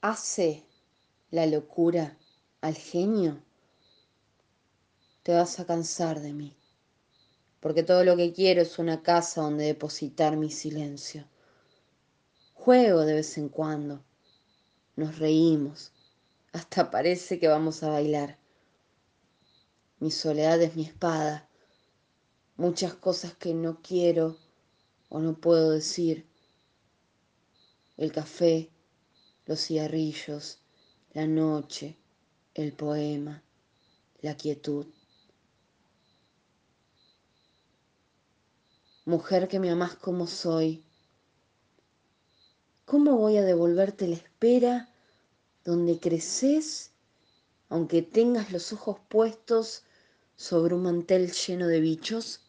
hace la locura al genio, te vas a cansar de mí, porque todo lo que quiero es una casa donde depositar mi silencio. Juego de vez en cuando, nos reímos, hasta parece que vamos a bailar. Mi soledad es mi espada, muchas cosas que no quiero o no puedo decir. El café, los cigarrillos, la noche, el poema, la quietud. Mujer que me amás como soy, ¿cómo voy a devolverte la espera donde creces, aunque tengas los ojos puestos sobre un mantel lleno de bichos?